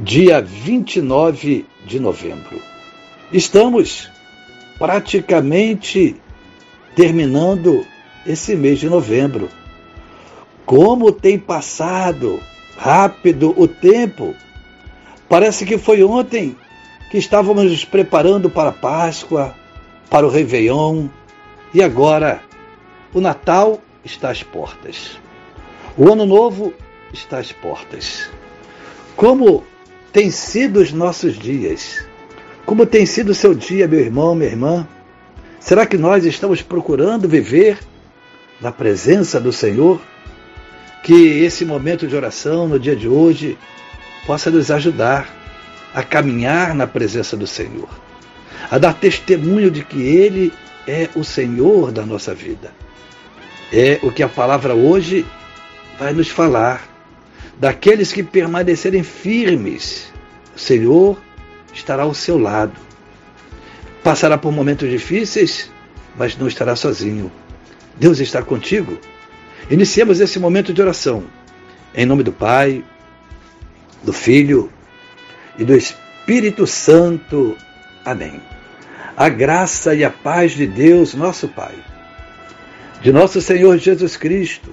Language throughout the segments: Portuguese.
dia 29 de novembro. Estamos praticamente terminando esse mês de novembro. Como tem passado rápido o tempo! Parece que foi ontem que estávamos nos preparando para a Páscoa, para o Réveillon, e agora o Natal está às portas. O Ano Novo está às portas. Como tem sido os nossos dias? Como tem sido o seu dia, meu irmão, minha irmã? Será que nós estamos procurando viver na presença do Senhor? Que esse momento de oração no dia de hoje possa nos ajudar a caminhar na presença do Senhor, a dar testemunho de que Ele é o Senhor da nossa vida. É o que a palavra hoje vai nos falar daqueles que permanecerem firmes, o Senhor estará ao seu lado. Passará por momentos difíceis, mas não estará sozinho. Deus está contigo. Iniciemos esse momento de oração. Em nome do Pai, do Filho e do Espírito Santo. Amém. A graça e a paz de Deus, nosso Pai, de nosso Senhor Jesus Cristo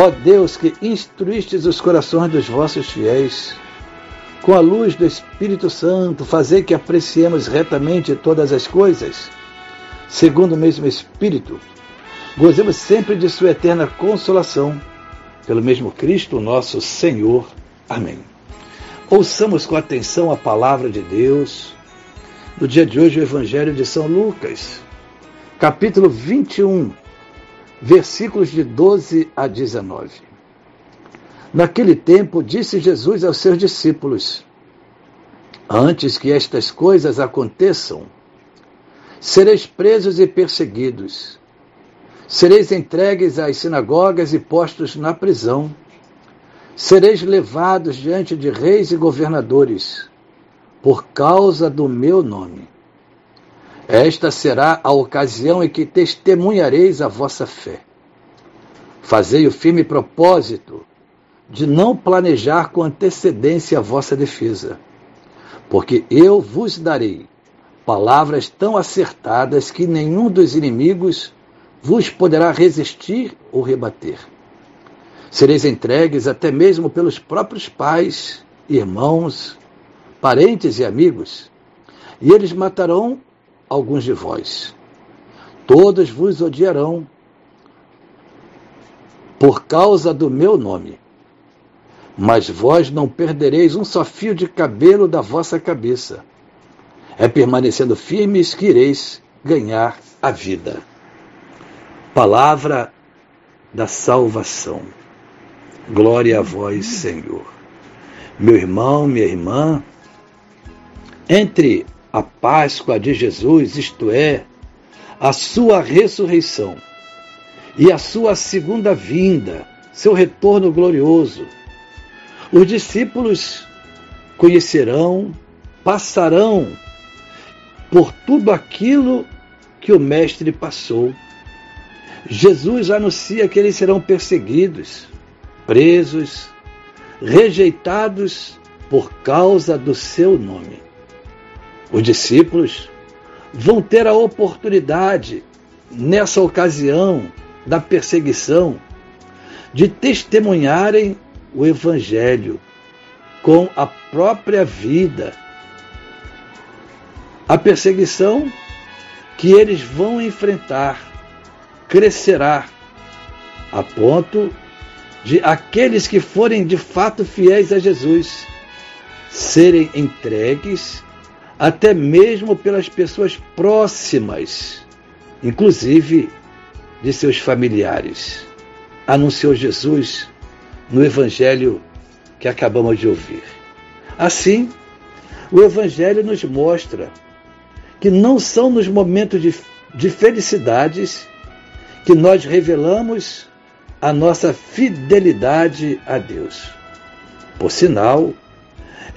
Ó Deus que instruístes os corações dos vossos fiéis, com a luz do Espírito Santo, fazer que apreciemos retamente todas as coisas, segundo o mesmo Espírito, gozemos sempre de Sua eterna consolação, pelo mesmo Cristo nosso Senhor. Amém. Ouçamos com atenção a palavra de Deus. No dia de hoje, o Evangelho de São Lucas, capítulo 21 versículos de 12 a 19. Naquele tempo, disse Jesus aos seus discípulos: Antes que estas coisas aconteçam, sereis presos e perseguidos, sereis entregues às sinagogas e postos na prisão, sereis levados diante de reis e governadores, por causa do meu nome esta será a ocasião em que testemunhareis a vossa fé. Fazei o firme propósito de não planejar com antecedência a vossa defesa, porque eu vos darei palavras tão acertadas que nenhum dos inimigos vos poderá resistir ou rebater. Sereis entregues até mesmo pelos próprios pais, irmãos, parentes e amigos, e eles matarão alguns de vós. Todos vos odiarão por causa do meu nome. Mas vós não perdereis um só fio de cabelo da vossa cabeça. É permanecendo firmes que ireis ganhar a vida. Palavra da salvação. Glória a vós, Senhor. Meu irmão, minha irmã, entre a Páscoa de Jesus, isto é, a sua ressurreição e a sua segunda vinda, seu retorno glorioso. Os discípulos conhecerão, passarão por tudo aquilo que o Mestre passou. Jesus anuncia que eles serão perseguidos, presos, rejeitados por causa do seu nome. Os discípulos vão ter a oportunidade, nessa ocasião da perseguição, de testemunharem o Evangelho com a própria vida. A perseguição que eles vão enfrentar crescerá a ponto de aqueles que forem de fato fiéis a Jesus serem entregues até mesmo pelas pessoas próximas, inclusive de seus familiares. Anunciou Jesus no Evangelho que acabamos de ouvir. Assim, o Evangelho nos mostra que não são nos momentos de, de felicidades que nós revelamos a nossa fidelidade a Deus. Por sinal,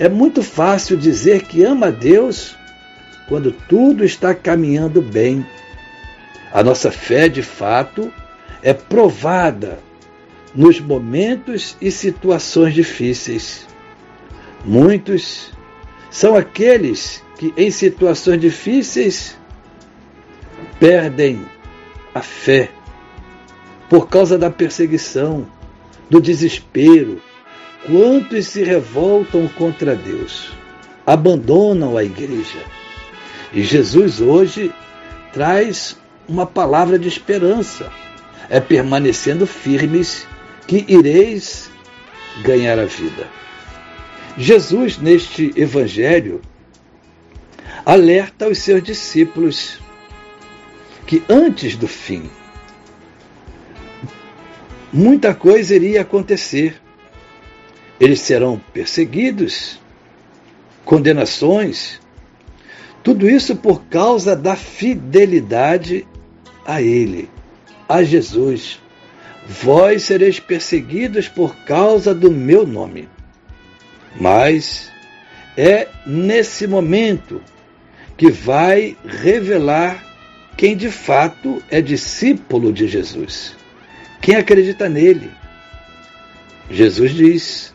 é muito fácil dizer que ama a Deus quando tudo está caminhando bem. A nossa fé, de fato, é provada nos momentos e situações difíceis. Muitos são aqueles que, em situações difíceis, perdem a fé por causa da perseguição, do desespero. Quantos se revoltam contra Deus, abandonam a igreja. E Jesus hoje traz uma palavra de esperança. É permanecendo firmes que ireis ganhar a vida. Jesus, neste evangelho, alerta os seus discípulos que antes do fim, muita coisa iria acontecer. Eles serão perseguidos, condenações, tudo isso por causa da fidelidade a Ele, a Jesus. Vós sereis perseguidos por causa do meu nome. Mas é nesse momento que vai revelar quem de fato é discípulo de Jesus, quem acredita nele. Jesus diz: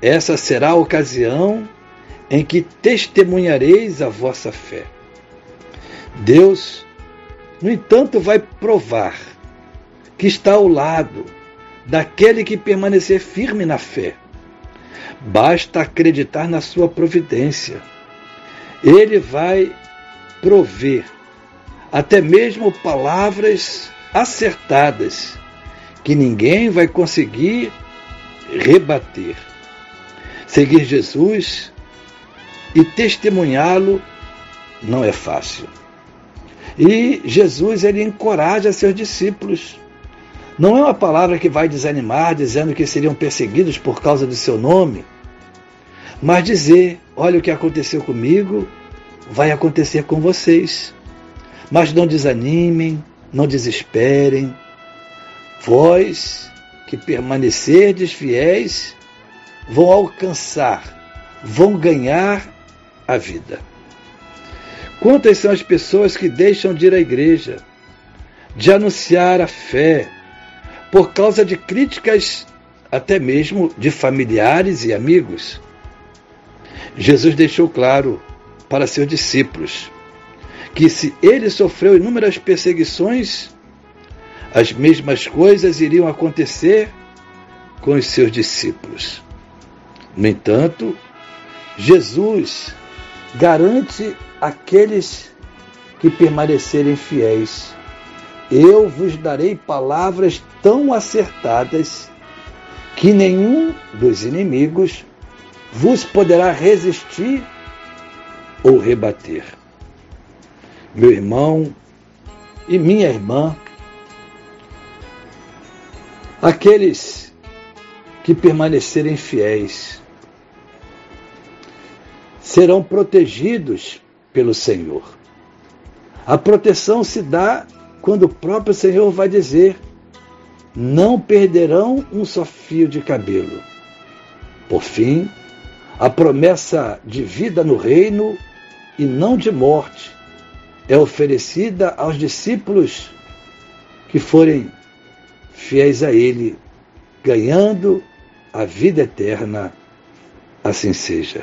Essa será a ocasião em que testemunhareis a vossa fé. Deus, no entanto, vai provar que está ao lado daquele que permanecer firme na fé. Basta acreditar na sua providência. Ele vai prover até mesmo palavras acertadas que ninguém vai conseguir rebater. Seguir Jesus e testemunhá-lo não é fácil. E Jesus ele encoraja seus discípulos. Não é uma palavra que vai desanimar, dizendo que seriam perseguidos por causa do seu nome, mas dizer: olha o que aconteceu comigo, vai acontecer com vocês. Mas não desanimem, não desesperem. Vós que permanecerdes fiéis vão alcançar, vão ganhar a vida. Quantas são as pessoas que deixam de ir à igreja, de anunciar a fé, por causa de críticas até mesmo de familiares e amigos? Jesus deixou claro para seus discípulos que se ele sofreu inúmeras perseguições, as mesmas coisas iriam acontecer com os seus discípulos. No entanto, Jesus garante aqueles que permanecerem fiéis. Eu vos darei palavras tão acertadas que nenhum dos inimigos vos poderá resistir ou rebater. Meu irmão e minha irmã, aqueles que permanecerem fiéis, serão protegidos pelo Senhor. A proteção se dá quando o próprio Senhor vai dizer: não perderão um só fio de cabelo. Por fim, a promessa de vida no reino e não de morte é oferecida aos discípulos que forem fiéis a Ele, ganhando a vida eterna. Assim seja.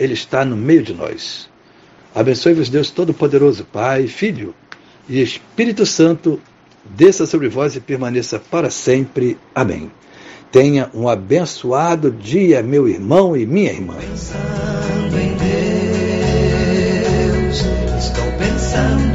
ele está no meio de nós. Abençoe-vos, Deus Todo-Poderoso, Pai, Filho e Espírito Santo, desça sobre vós e permaneça para sempre. Amém. Tenha um abençoado dia, meu irmão e minha irmã. Pensando em Deus, estou pensando.